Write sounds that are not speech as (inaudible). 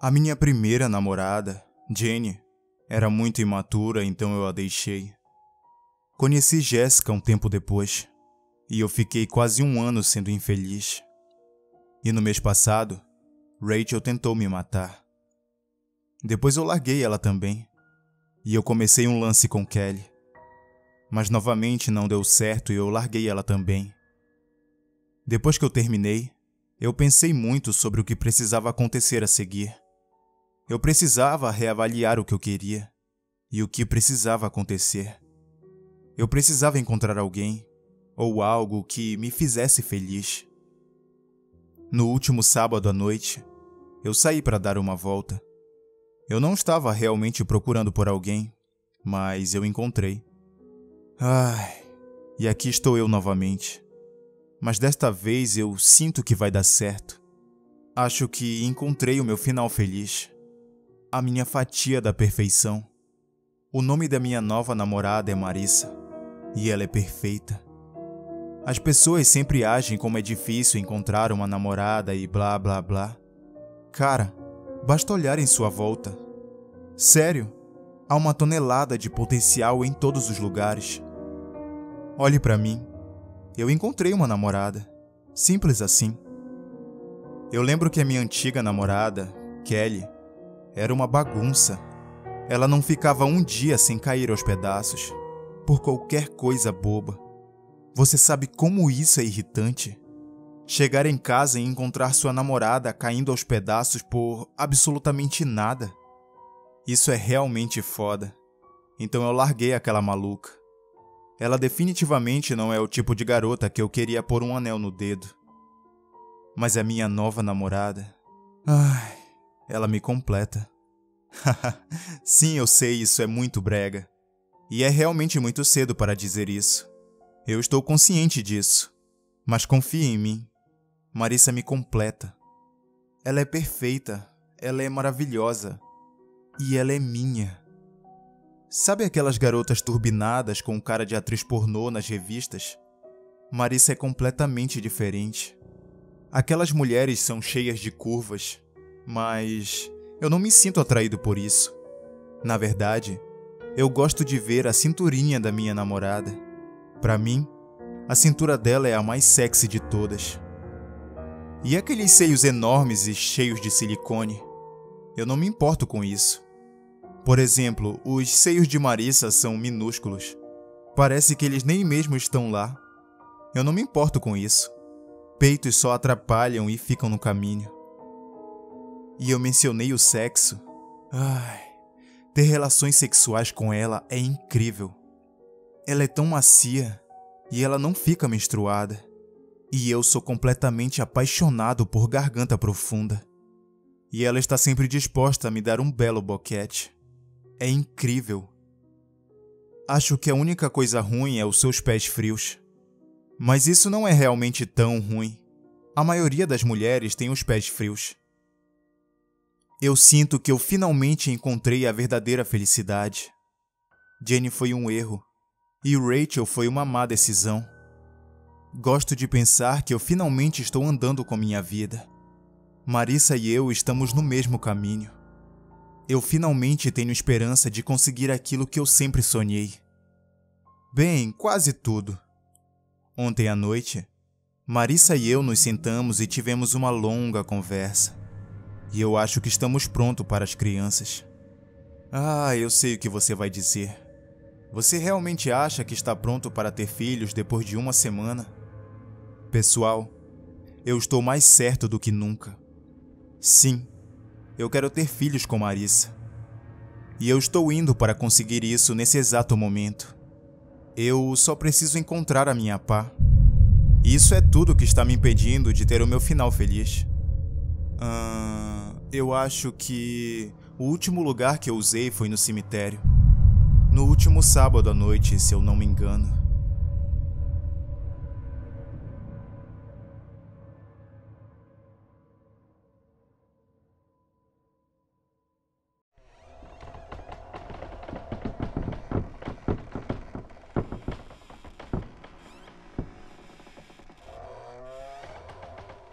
A minha primeira namorada, Jenny, era muito imatura, então eu a deixei. Conheci Jéssica um tempo depois, e eu fiquei quase um ano sendo infeliz. E no mês passado, Rachel tentou me matar. Depois eu larguei ela também, e eu comecei um lance com Kelly. Mas novamente não deu certo e eu larguei ela também. Depois que eu terminei, eu pensei muito sobre o que precisava acontecer a seguir. Eu precisava reavaliar o que eu queria e o que precisava acontecer. Eu precisava encontrar alguém ou algo que me fizesse feliz. No último sábado à noite, eu saí para dar uma volta. Eu não estava realmente procurando por alguém, mas eu encontrei. Ai, e aqui estou eu novamente mas desta vez eu sinto que vai dar certo. Acho que encontrei o meu final feliz. A minha fatia da perfeição. O nome da minha nova namorada é Marissa, e ela é perfeita. As pessoas sempre agem como é difícil encontrar uma namorada e blá blá blá. Cara, basta olhar em sua volta. Sério, há uma tonelada de potencial em todos os lugares. Olhe para mim eu encontrei uma namorada. Simples assim. Eu lembro que a minha antiga namorada, Kelly, era uma bagunça. Ela não ficava um dia sem cair aos pedaços, por qualquer coisa boba. Você sabe como isso é irritante? Chegar em casa e encontrar sua namorada caindo aos pedaços por absolutamente nada. Isso é realmente foda. Então eu larguei aquela maluca. Ela definitivamente não é o tipo de garota que eu queria pôr um anel no dedo. Mas a minha nova namorada. Ai, ela me completa. (laughs) Sim, eu sei, isso é muito brega. E é realmente muito cedo para dizer isso. Eu estou consciente disso. Mas confie em mim. Marissa me completa. Ela é perfeita, ela é maravilhosa. E ela é minha. Sabe aquelas garotas turbinadas com cara de atriz pornô nas revistas? Marissa é completamente diferente. Aquelas mulheres são cheias de curvas, mas eu não me sinto atraído por isso. Na verdade, eu gosto de ver a cinturinha da minha namorada. Para mim, a cintura dela é a mais sexy de todas. E aqueles seios enormes e cheios de silicone? Eu não me importo com isso. Por exemplo, os seios de Marissa são minúsculos. Parece que eles nem mesmo estão lá. Eu não me importo com isso. Peitos só atrapalham e ficam no caminho. E eu mencionei o sexo. Ai, ter relações sexuais com ela é incrível. Ela é tão macia e ela não fica menstruada. E eu sou completamente apaixonado por garganta profunda. E ela está sempre disposta a me dar um belo boquete é incrível. Acho que a única coisa ruim é os seus pés frios. Mas isso não é realmente tão ruim. A maioria das mulheres tem os pés frios. Eu sinto que eu finalmente encontrei a verdadeira felicidade. Jenny foi um erro e Rachel foi uma má decisão. Gosto de pensar que eu finalmente estou andando com minha vida. Marissa e eu estamos no mesmo caminho. Eu finalmente tenho esperança de conseguir aquilo que eu sempre sonhei. Bem, quase tudo. Ontem à noite, Marissa e eu nos sentamos e tivemos uma longa conversa. E eu acho que estamos prontos para as crianças. Ah, eu sei o que você vai dizer. Você realmente acha que está pronto para ter filhos depois de uma semana? Pessoal, eu estou mais certo do que nunca. Sim, eu quero ter filhos com Marissa. E eu estou indo para conseguir isso nesse exato momento. Eu só preciso encontrar a minha pá. Isso é tudo que está me impedindo de ter o meu final feliz. Uh, eu acho que o último lugar que eu usei foi no cemitério. No último sábado à noite, se eu não me engano.